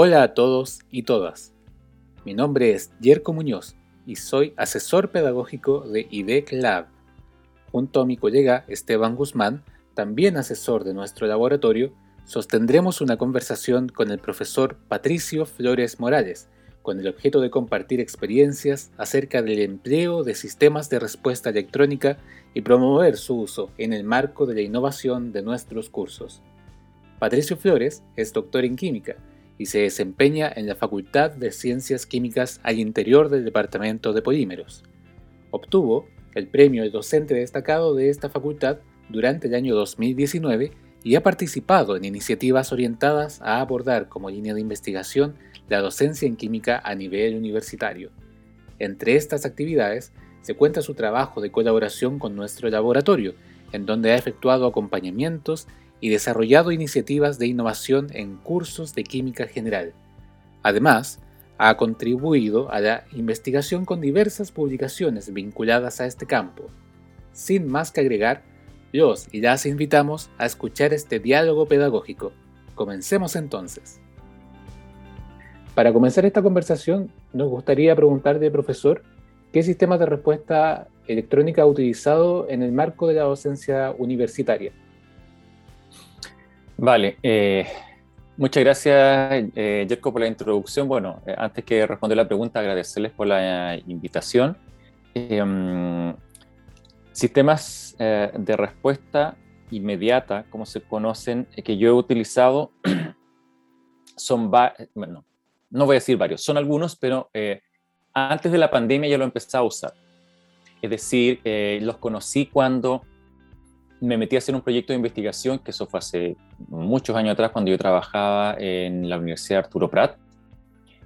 Hola a todos y todas. Mi nombre es Yerko Muñoz y soy asesor pedagógico de IDEC Lab. Junto a mi colega Esteban Guzmán, también asesor de nuestro laboratorio, sostendremos una conversación con el profesor Patricio Flores Morales, con el objeto de compartir experiencias acerca del empleo de sistemas de respuesta electrónica y promover su uso en el marco de la innovación de nuestros cursos. Patricio Flores es doctor en química y se desempeña en la Facultad de Ciencias Químicas al interior del Departamento de Polímeros. Obtuvo el premio de docente destacado de esta facultad durante el año 2019 y ha participado en iniciativas orientadas a abordar como línea de investigación la docencia en química a nivel universitario. Entre estas actividades se cuenta su trabajo de colaboración con nuestro laboratorio, en donde ha efectuado acompañamientos y desarrollado iniciativas de innovación en cursos de química general. Además, ha contribuido a la investigación con diversas publicaciones vinculadas a este campo. Sin más que agregar, los y las invitamos a escuchar este diálogo pedagógico. Comencemos entonces. Para comenzar esta conversación, nos gustaría preguntarle, profesor, ¿qué sistema de respuesta electrónica ha utilizado en el marco de la docencia universitaria? Vale, eh, muchas gracias, eh, Jerko, por la introducción. Bueno, eh, antes que responder la pregunta, agradecerles por la invitación. Mm, sistemas de respuesta inmediata, como se conocen, que yo he utilizado, son, bueno, no voy a decir varios, son algunos, pero antes de la pandemia ya lo empecé a usar. Es decir, los conocí cuando me metí a hacer un proyecto de investigación, que eso fue hace muchos años atrás, cuando yo trabajaba en la Universidad Arturo Prat,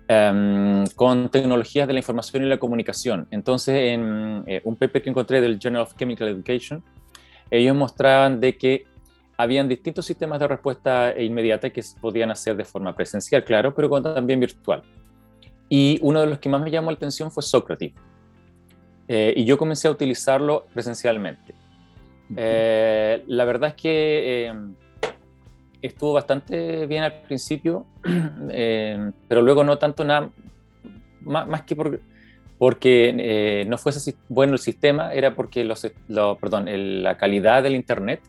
em, con tecnologías de la información y la comunicación. Entonces, en eh, un paper que encontré del Journal of Chemical Education, ellos mostraban de que habían distintos sistemas de respuesta inmediata que se podían hacer de forma presencial, claro, pero también virtual. Y uno de los que más me llamó la atención fue Socrative. Eh, y yo comencé a utilizarlo presencialmente. Eh, la verdad es que eh, estuvo bastante bien al principio, eh, pero luego no tanto nada, más, que porque no fuese bueno el sistema, era porque los, perdón, la calidad del Internet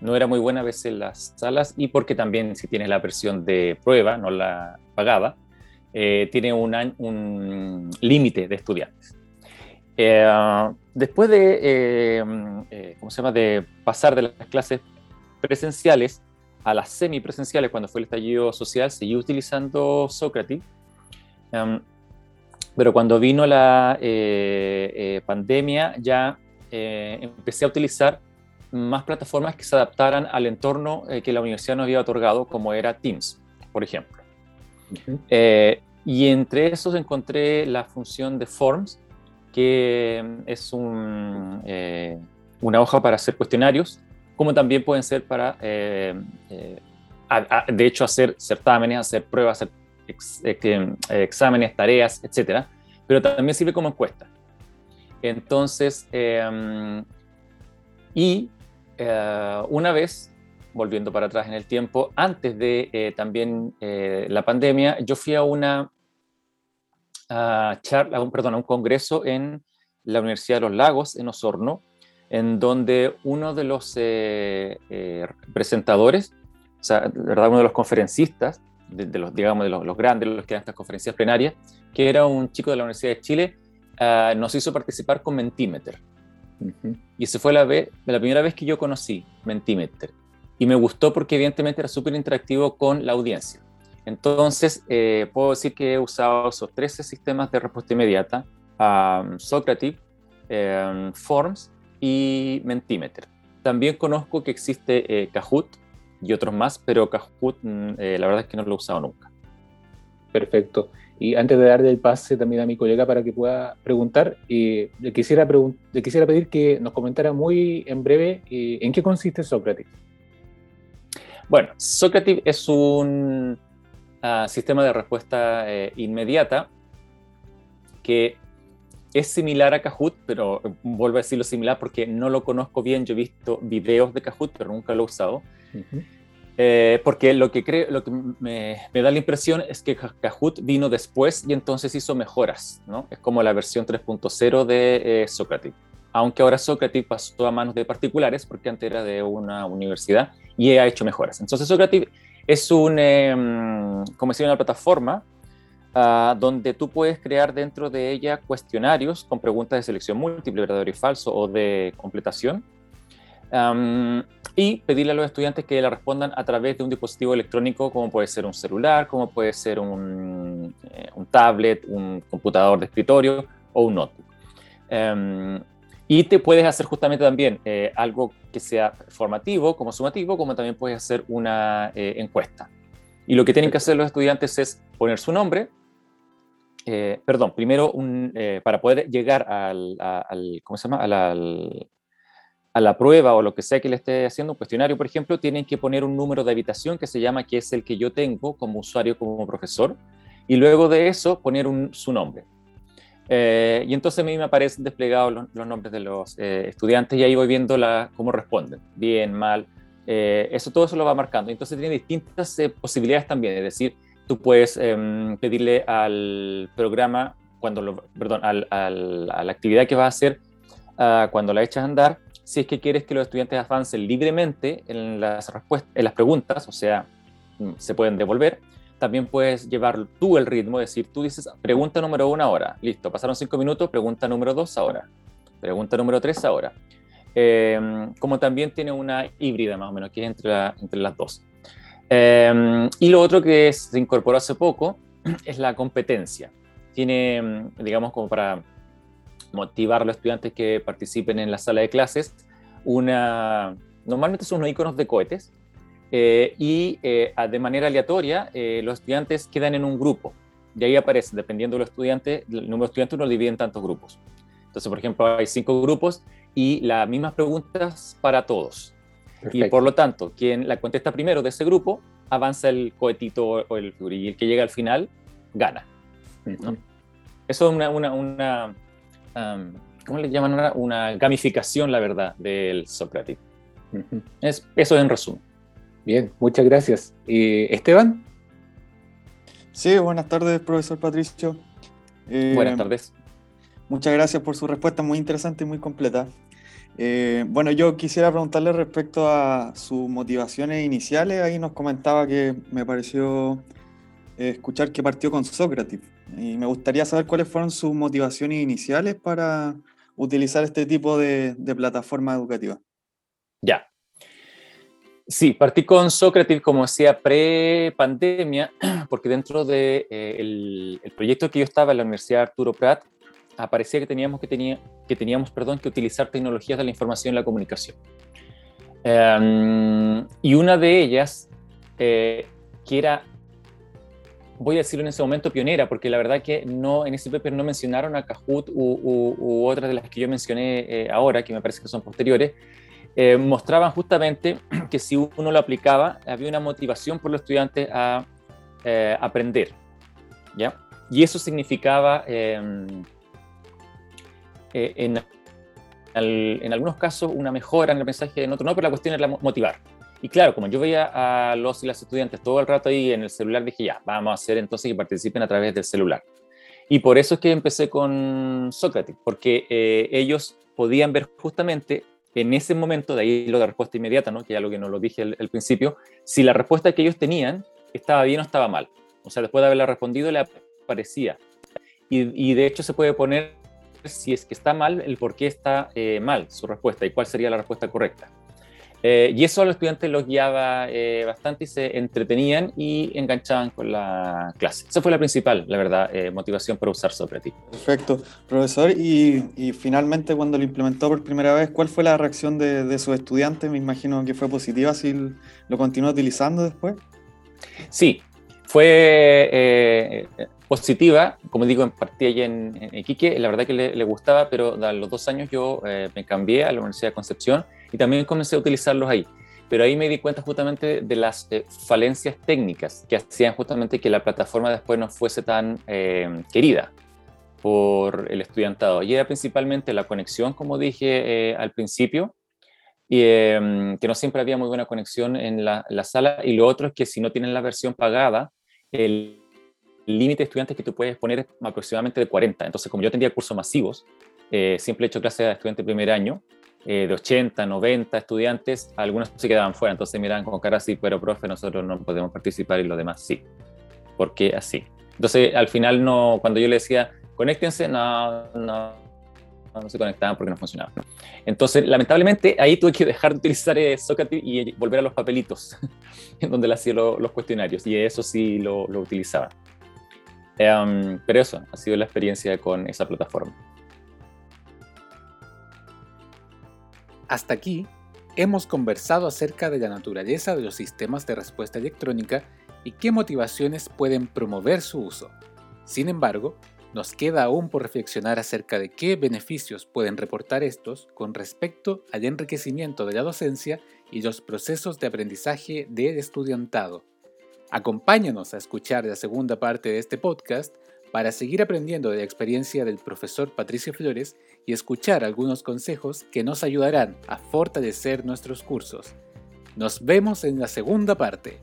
no era muy buena a veces en las salas y porque también si tienes la versión de prueba, no la pagada, tiene un, un límite de estudiantes. Eh, después de, eh, eh, ¿cómo se llama? de pasar de las clases presenciales a las semipresenciales, cuando fue el estallido social, seguí utilizando Socrates. Em, pero cuando vino la pandemia, ya empecé a utilizar más plataformas que se adaptaran al entorno que la universidad nos había otorgado, como era Teams, por ejemplo. y entre esos encontré la función de Forms, que es eh, una hoja para hacer cuestionarios, como también pueden ser para, eh, eh, de hecho, hacer certámenes, hacer pruebas, hacer exámenes, tareas, etc. Pero también sirve como encuesta. Entonces, y una vez, volviendo para atrás en el tiempo, antes de también la pandemia, yo fui a una a, charla, un, perdón, a un congreso en la Universidad de los Lagos, en Osorno, en donde uno de los eh, eh, presentadores, o sea, ¿verdad? uno de los conferencistas, de, los, digamos, de los, grandes, los que dan estas conferencias plenarias, que era un chico de la Universidad de Chile, ah, nos hizo participar con Mentimeter. Y esa fue la, vez, la primera vez que yo conocí Mentimeter. Y me gustó porque evidentemente era súper interactivo con la audiencia. Entonces, eh, puedo decir que he usado esos 13 sistemas de respuesta inmediata, um, Socrative, em, Forms y Mentimeter. También conozco que existe eh, Kahoot y otros más, pero Kahoot mm, eh, la verdad es que no lo he usado nunca. Perfecto. Y antes de darle el pase también a mi colega para que pueda preguntar, le, quisiera le quisiera pedir que nos comentara muy en breve en qué consiste Socrative. Bueno, Socrative es un sistema de respuesta eh, inmediata que es similar a Kahoot, pero vuelvo a decirlo similar porque no lo conozco bien. Yo he visto videos de Kahoot, pero nunca lo he usado. Eh, porque lo que, creo, lo que me, da la impresión es que Kahoot vino después y entonces hizo mejoras, ¿no? Es como la versión 3.0 de eh. Aunque ahora Socrative pasó a manos de particulares, porque antes era de una universidad, y ha hecho mejoras. Entonces Socrative es un, eh, como decía, una plataforma uh, donde tú puedes crear dentro de ella cuestionarios con preguntas de selección múltiple, verdadero y falso, o de completación, um, y pedirle a los estudiantes que la respondan a través de un dispositivo electrónico como puede ser un celular, como puede ser un, eh, un tablet, un computador de escritorio o un notebook. Um, y te puedes hacer justamente también eh, algo que sea formativo, como sumativo, como también puedes hacer una eh, encuesta. Y lo que tienen que hacer los estudiantes es poner su nombre, eh, perdón, primero un, para poder llegar al, al, ¿cómo se llama? Al, a la prueba o lo que sea que le esté haciendo, un cuestionario, por ejemplo, tienen que poner un número de habitación que se llama, que es el que yo tengo como usuario, como profesor, y luego de eso poner su nombre. Eh, y entonces a mí me aparecen desplegados los, nombres de los eh, estudiantes y ahí voy viendo la, cómo responden, bien, mal, eh, eso todo eso lo va marcando. Entonces tiene distintas posibilidades también, es decir, tú puedes em, pedirle al programa, cuando lo, perdón, al, al, a la actividad que va a hacer uh, cuando la echas a andar, si es que quieres que los estudiantes avancen libremente en las, respuestas, en las preguntas, o sea, mm, se pueden devolver. También puedes llevar tú el ritmo, es decir, tú dices, pregunta número uno ahora, listo, pasaron cinco minutos, pregunta número dos ahora, pregunta número tres ahora. Eh, como también tiene una híbrida más o menos, que es entre, entre las dos. Eh, y lo otro que se incorporó hace poco es la competencia. Tiene, digamos, como para motivar a los estudiantes que participen en la sala de clases, una, normalmente son unos iconos de cohetes, eh, y eh, de manera aleatoria eh, los estudiantes quedan en un grupo, y ahí aparece, dependiendo de los estudiantes, el número de estudiantes uno divide en tantos grupos. Entonces, por ejemplo, hay cinco grupos y las mismas preguntas para todos. Y por lo tanto, quien la contesta primero de ese grupo, avanza el cohetito o el y el que llega al final, gana. Eso es una, una, una ¿cómo le llaman ahora? Una gamificación, la verdad, del Socrates. es, eso en resumen. Bien, muchas gracias. ¿Y Esteban? Sí, buenas tardes, profesor Patricio. Eh, buenas tardes. Muchas gracias por su respuesta, muy interesante y muy completa. Eh, bueno, yo quisiera preguntarle respecto a sus motivaciones iniciales. Ahí nos comentaba que me pareció eh, escuchar que partió con Sócrates. Y me gustaría saber cuáles fueron sus motivaciones iniciales para utilizar este tipo de, plataforma educativa. Ya. Sí, partí con Sócrates, como decía, pre-pandemia, porque dentro del de, eh, el proyecto que yo estaba en la Universidad Arturo Prat, aparecía que teníamos que, tenía, que, teníamos, perdón, que utilizar tecnologías de la información y la comunicación. Em, y una de ellas, eh, que era voy a decirlo en ese momento, pionera, porque la verdad que no, en ese paper no mencionaron a Kahoot u, otras de las que yo mencioné eh, ahora, que me parece que son posteriores, eh, mostraban justamente que si uno lo aplicaba, había una motivación por los estudiantes a eh, aprender. ¿ya? Y eso significaba, em, en, en algunos casos, una mejora en el mensaje, en otros no, pero la cuestión era motivar. Y claro, como yo veía a los y las estudiantes todo el rato ahí en el celular, dije, ya, vamos a hacer entonces que participen a través del celular. Y por eso es que empecé con Sócrates, porque eh, ellos podían ver justamente en ese momento, de ahí lo de respuesta inmediata, ¿no? que ya lo que no lo dije al, principio, si la respuesta que ellos tenían estaba bien o estaba mal. O sea, después de haberla respondido, le aparecía. Y, de hecho se puede poner, si es que está mal, el por qué está eh, mal su respuesta y cuál sería la respuesta correcta. Eh, y eso a los estudiantes los guiaba eh, bastante y se entretenían y enganchaban con la clase. Esa fue la principal, la verdad, eh, motivación para usar Socrates. Perfecto. Profesor, y, y, finalmente cuando lo implementó por primera vez, ¿cuál fue la reacción de, de sus estudiantes? Me imagino que fue positiva, si lo continuó utilizando después. Sí, fue positiva, como digo, en partida allí en, Iquique, la verdad que le, le, gustaba, pero a los dos años yo me cambié a la Universidad de Concepción y también comencé a utilizarlos ahí. Pero ahí me di cuenta justamente de las eh, falencias técnicas que hacían justamente que la plataforma después no fuese tan eh, querida por el estudiantado. Y era principalmente la conexión, como dije eh, al principio, y em, que no siempre había muy buena conexión en la, la, sala. Y lo otro es que si no tienen la versión pagada, el límite de estudiantes que tú puedes poner es aproximadamente de 40. Entonces, como yo tenía cursos masivos, eh, siempre he hecho clases a estudiantes de primer año, eh, de 80, 90 estudiantes, algunos se quedaban fuera, entonces miraban con cara así, pero profe, nosotros no podemos participar y los demás sí. ¿Por qué así? Entonces, al final, no, cuando yo le decía, conéctense, no, no, no se conectaban porque no funcionaba. Entonces, lamentablemente, ahí tuve que dejar de utilizar eh, y volver a los papelitos, en donde le hacía los cuestionarios, y eso sí lo, lo utilizaba. Em, pero eso ha sido la experiencia con esa plataforma. Hasta aquí hemos conversado acerca de la naturaleza de los sistemas de respuesta electrónica y qué motivaciones pueden promover su uso. Sin embargo, nos queda aún por reflexionar acerca de qué beneficios pueden reportar estos con respecto al enriquecimiento de la docencia y los procesos de aprendizaje del estudiantado. Acompáñanos a escuchar la segunda parte de este podcast para seguir aprendiendo de la experiencia del profesor Patricio Flores y escuchar algunos consejos que nos ayudarán a fortalecer nuestros cursos. Nos vemos en la segunda parte.